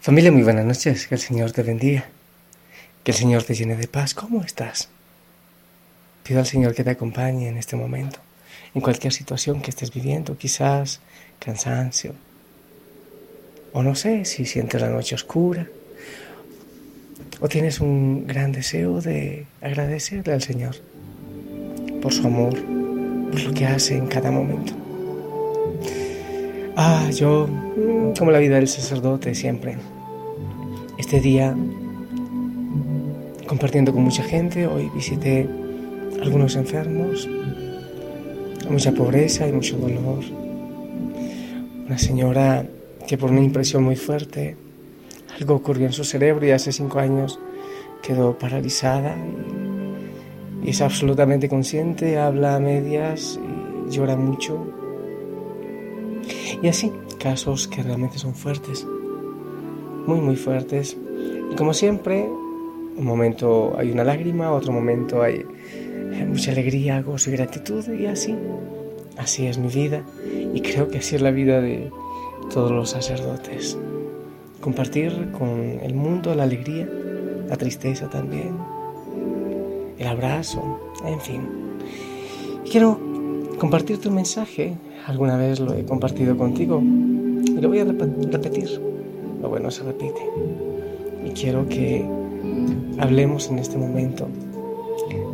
Familia, muy buenas noches. Que el Señor te bendiga. Que el Señor te llene de paz. ¿Cómo estás? Pido al Señor que te acompañe en este momento, en cualquier situación que estés viviendo, quizás cansancio, o no sé si sientes la noche oscura, o tienes un gran deseo de agradecerle al Señor por su amor, por lo que hace en cada momento. Ah, yo, como la vida del sacerdote siempre, este día, compartiendo con mucha gente, hoy visité algunos enfermos, mucha pobreza y mucho dolor. Una señora que por una impresión muy fuerte, algo ocurrió en su cerebro y hace cinco años quedó paralizada y, es absolutamente consciente, habla a medias y llora mucho. Y así, casos que realmente son fuertes, muy, muy fuertes. Y como siempre, un momento hay una lágrima, otro momento hay mucha alegría, gozo y gratitud y así, así es mi vida y creo que así es la vida de todos los sacerdotes. Compartir con el mundo la alegría, la tristeza también, el abrazo, en fin. quiero compartirte un mensaje, alguna vez lo he compartido contigo y lo voy a repetir, lo bueno se repite. Y quiero que hablemos en este momento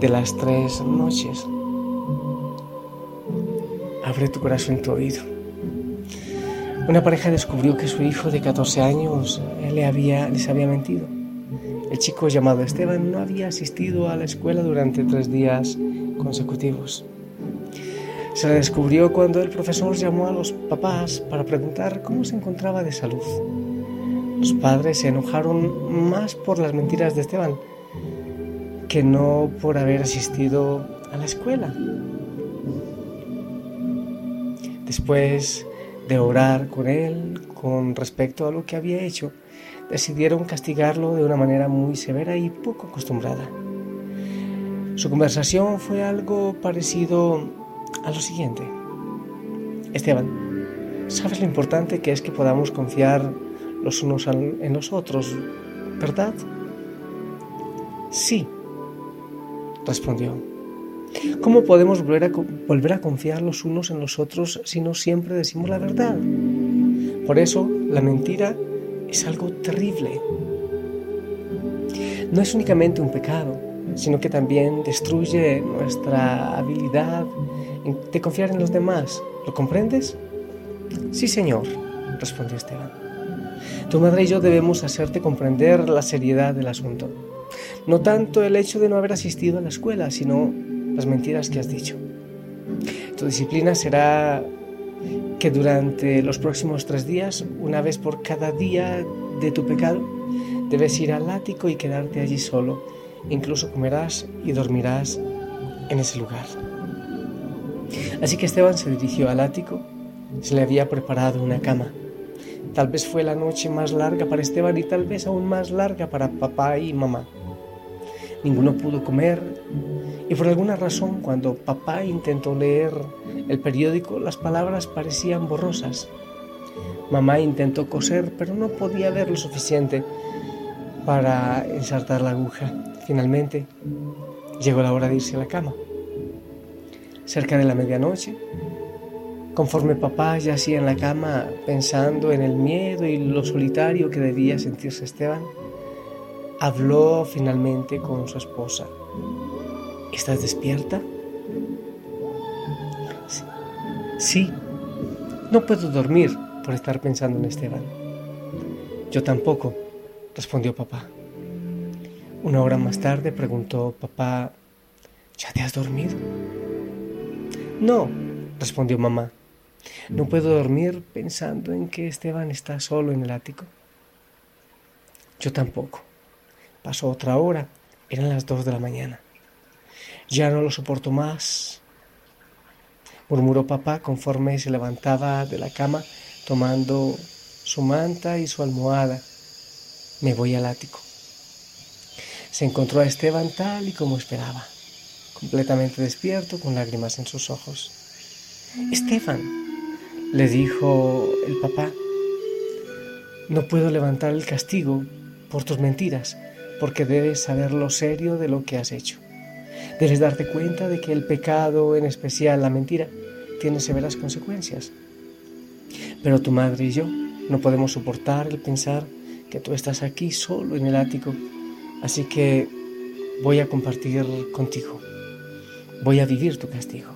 de las tres noches. Abre tu corazón y tu oído. Una pareja descubrió que su hijo de 14 años le había, les había mentido. El chico llamado Esteban no había asistido a la escuela durante tres días consecutivos. Se descubrió cuando el profesor llamó a los papás para preguntar cómo se encontraba de salud. Los padres se enojaron más por las mentiras de Esteban que no por haber asistido a la escuela. Después de orar con él con respecto a lo que había hecho, decidieron castigarlo de una manera muy severa y poco acostumbrada. Su conversación fue algo parecido a lo siguiente. Esteban, ¿sabes lo importante que es que podamos confiar los unos en los otros, verdad? Sí, respondió. ¿Cómo podemos volver a, volver a confiar los unos en los otros si no siempre decimos la verdad? Por eso, la mentira es algo terrible. No es únicamente un pecado, sino que también destruye nuestra habilidad de confiar en los demás. ¿Lo comprendes? Sí, Señor, respondió Esteban. Tu madre y yo debemos hacerte comprender la seriedad del asunto. No tanto el hecho de no haber asistido a la escuela, sino las mentiras que has dicho. Tu disciplina será que durante los próximos tres días, una vez por cada día de tu pecado, debes ir al ático y quedarte allí solo. Incluso comerás y dormirás en ese lugar. Así que Esteban se dirigió al ático, se le había preparado una cama. Tal vez fue la noche más larga para Esteban y tal vez aún más larga para papá y mamá ninguno pudo comer y por alguna razón cuando papá intentó leer el periódico las palabras parecían borrosas. Mamá intentó coser pero no podía ver lo suficiente para ensartar la aguja. Finalmente llegó la hora de irse a la cama. Cerca de la medianoche, conforme papá yacía en la cama pensando en el miedo y lo solitario que debía sentirse Esteban, habló finalmente con su esposa. ¿Estás despierta? Sí. No puedo dormir por estar pensando en Esteban. Yo tampoco, respondió papá. Una hora más tarde preguntó papá, ¿ya te has dormido? No, respondió mamá. No puedo dormir pensando en que Esteban está solo en el ático. Yo tampoco. Pasó otra hora, eran las dos de la mañana. Ya no lo soporto más, murmuró papá conforme se levantaba de la cama tomando su manta y su almohada. Me voy al ático. Se encontró a Esteban tal y como esperaba, completamente despierto, con lágrimas en sus ojos. Esteban, le dijo el papá, no puedo levantar el castigo por tus mentiras, porque debes saber lo serio de lo que has hecho. Debes darte cuenta de que el pecado, en especial la mentira, tiene severas consecuencias. Pero tu madre y yo no podemos soportar el pensar que tú estás aquí solo en el ático, así que voy a compartir contigo. Voy a vivir tu castigo.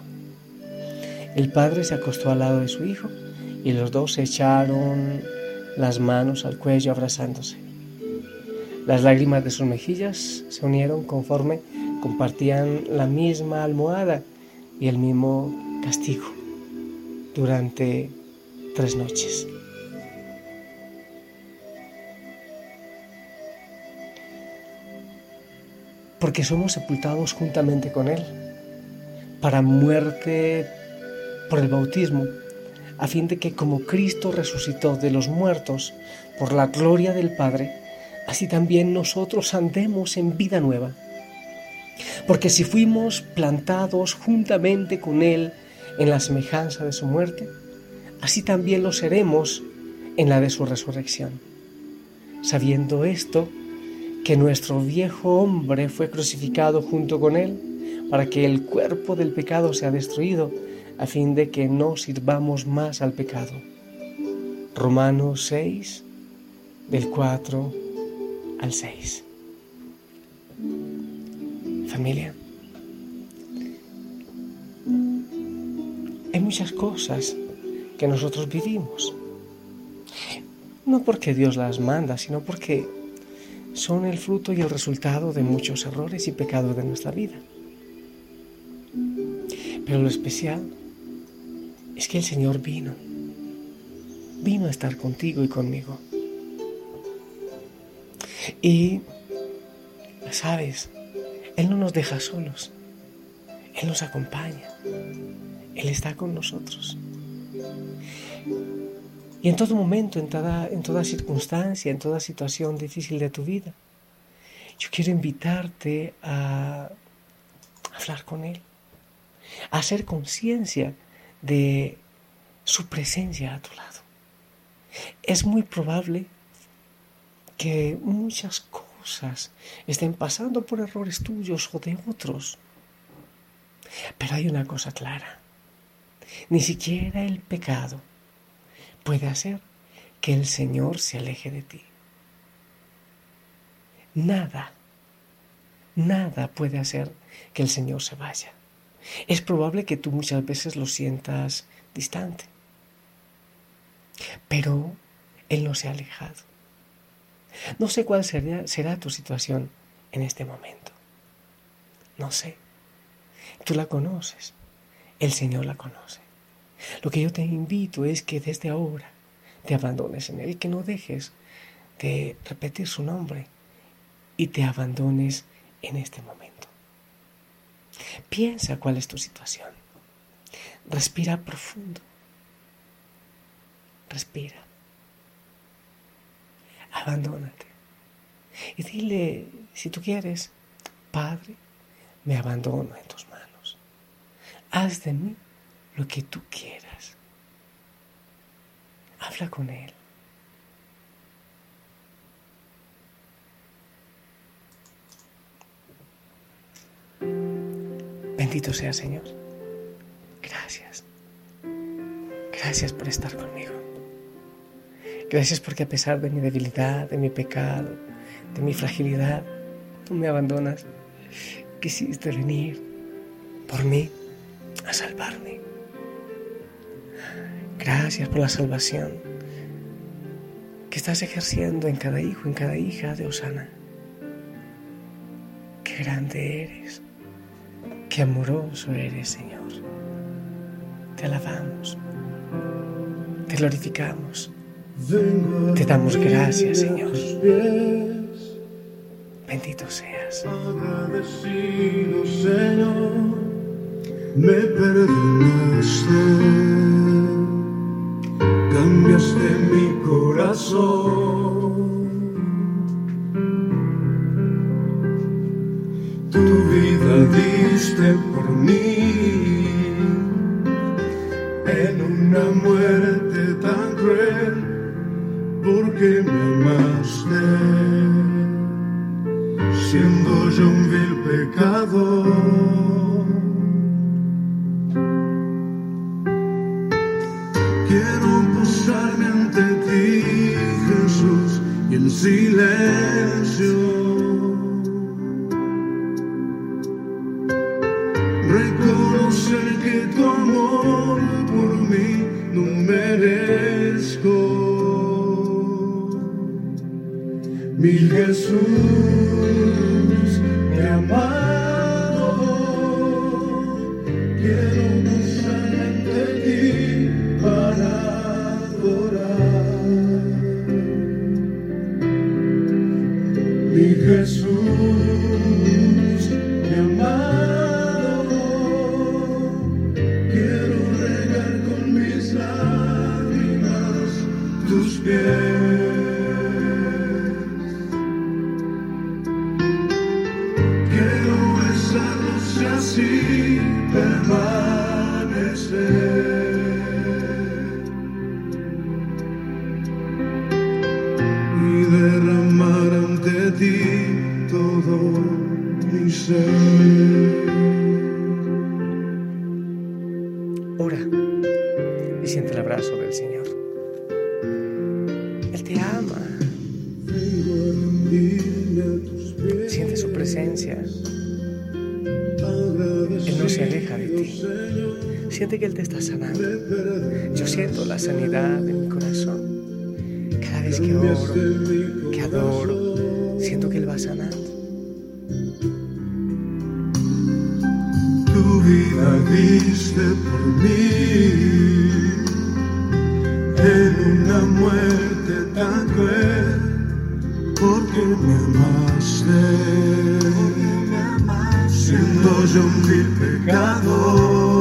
El padre se acostó al lado de su hijo y los dos se echaron las manos al cuello abrazándose. Las lágrimas de sus mejillas se unieron conforme compartían la misma almohada y el mismo castigo durante tres noches. Porque somos sepultados juntamente con Él para muerte por el bautismo, a fin de que como Cristo resucitó de los muertos por la gloria del Padre, así también nosotros andemos en vida nueva. Porque si fuimos plantados juntamente con Él en la semejanza de su muerte, así también lo seremos en la de su resurrección. Sabiendo esto, que nuestro viejo hombre fue crucificado junto con Él, para que el cuerpo del pecado sea destruido, a fin de que no sirvamos más al pecado. Romanos 6, del 4 al 6. Familia, hay muchas cosas que nosotros vivimos. No porque Dios las manda, sino porque son el fruto y el resultado de muchos errores y pecados de nuestra vida. Pero lo especial es que el Señor vino, vino a estar contigo y conmigo. Y, sabes, Él no nos deja solos, Él nos acompaña, Él está con nosotros. Y en todo momento, en toda, en toda circunstancia, en toda situación difícil de tu vida, yo quiero invitarte a hablar con Él, hacer conciencia de su presencia a tu lado. Es muy probable que muchas cosas estén pasando por errores tuyos o de otros. Pero hay una cosa clara. Ni siquiera el pecado puede hacer que el Señor se aleje de ti. Nada, nada puede hacer que el Señor se vaya. Es probable que tú muchas veces lo sientas distante, pero Él no se ha alejado. No sé cuál será tu situación en este momento. No sé. Tú la conoces. El Señor la conoce. Lo que yo te invito es que desde ahora te abandones en Él y que no dejes de repetir su nombre y te abandones en este momento. Piensa cuál es tu situación. Respira profundo. Respira. Abandónate. Y dile, si tú quieres, Padre, me abandono en tus manos. Haz de mí lo que tú quieras. Habla con Él. Bendito sea Señor. Gracias. Gracias por estar conmigo. Gracias porque a pesar de mi debilidad, de mi pecado, de mi fragilidad, tú me abandonas. Quisiste venir por mí a salvarme. Gracias por la salvación que estás ejerciendo en cada hijo, en cada hija de Osana. Qué grande eres, qué amoroso eres, Señor. Te alabamos, Te glorificamos. Te damos gracias, Señor. Bendito seas. Agradecido, Señor, me perdonaste, cambiaste mi corazón. En una muerte tan cruel, porque me amaste mi Jesús, mi amado, el abrazo del Señor. Él te ama. Siente su presencia. Él no se aleja de ti. Siente que Él te está sanando. Yo siento la sanidad en mi corazón. Cada vez que oro, que adoro, siento que Él va sanando. Tu vida diste por mí en una muerte tan cruel, porque me amaste, siendo yo un vil pecador.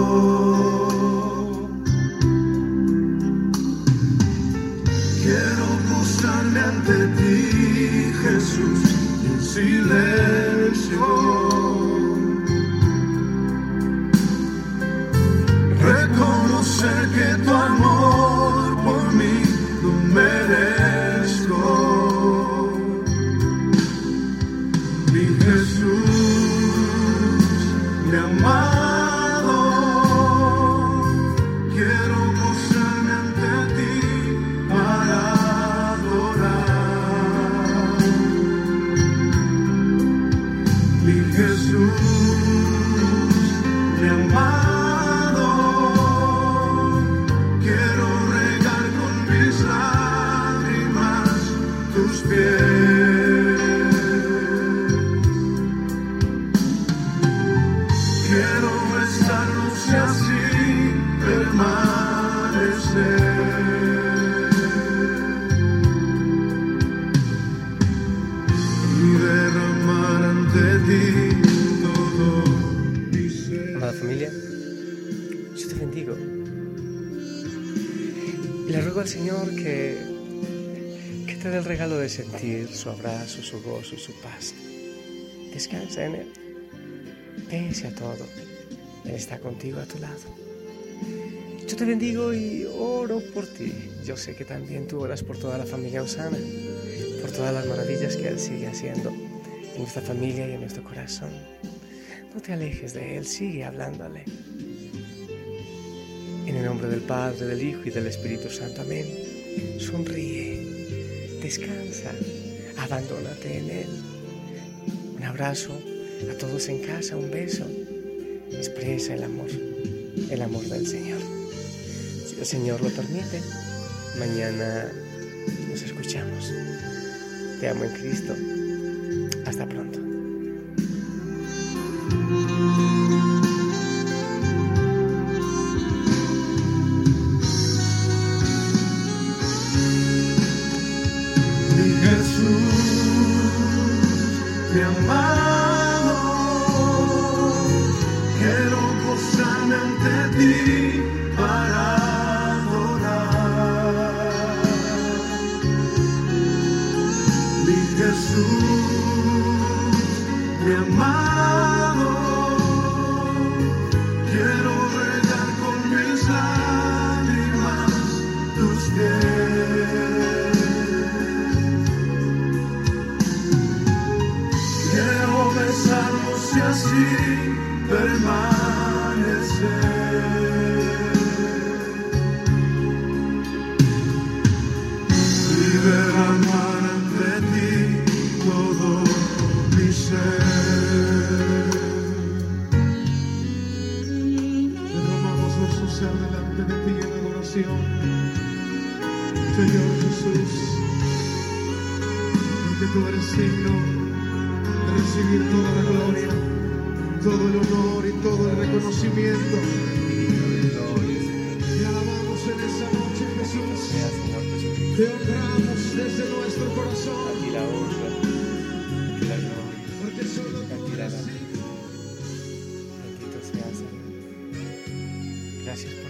Tus pies. Sentir su abrazo, su gozo y su paz. Descansa en Él. Pese a todo, Él está contigo a tu lado. Yo te bendigo y oro por ti. Yo sé que también tú oras por toda la familia Osana, por todas las maravillas que Él sigue haciendo en nuestra familia y en nuestro corazón. No te alejes de Él, sigue hablándole. En el nombre del Padre, del Hijo y del Espíritu Santo. Amén. Sonríe, descansa, abandónate en Él. Un abrazo a todos en casa, un beso. Expresa el amor, el amor del Señor. Si el Señor lo permite, mañana nos escuchamos. Te amo en Cristo. Hasta pronto. my así permanecer. Y derramar ante ti todo mi ser. Derramamos nuestro ser delante de ti en adoración. Señor Jesús, porque tú eres digno de recibir toda la gloria, todo el honor y todo el reconocimiento. Te alabamos en esa noche, Jesús. Te honramos desde nuestro corazón. A ti la honra, la gloria. Porque solo tú Gracias.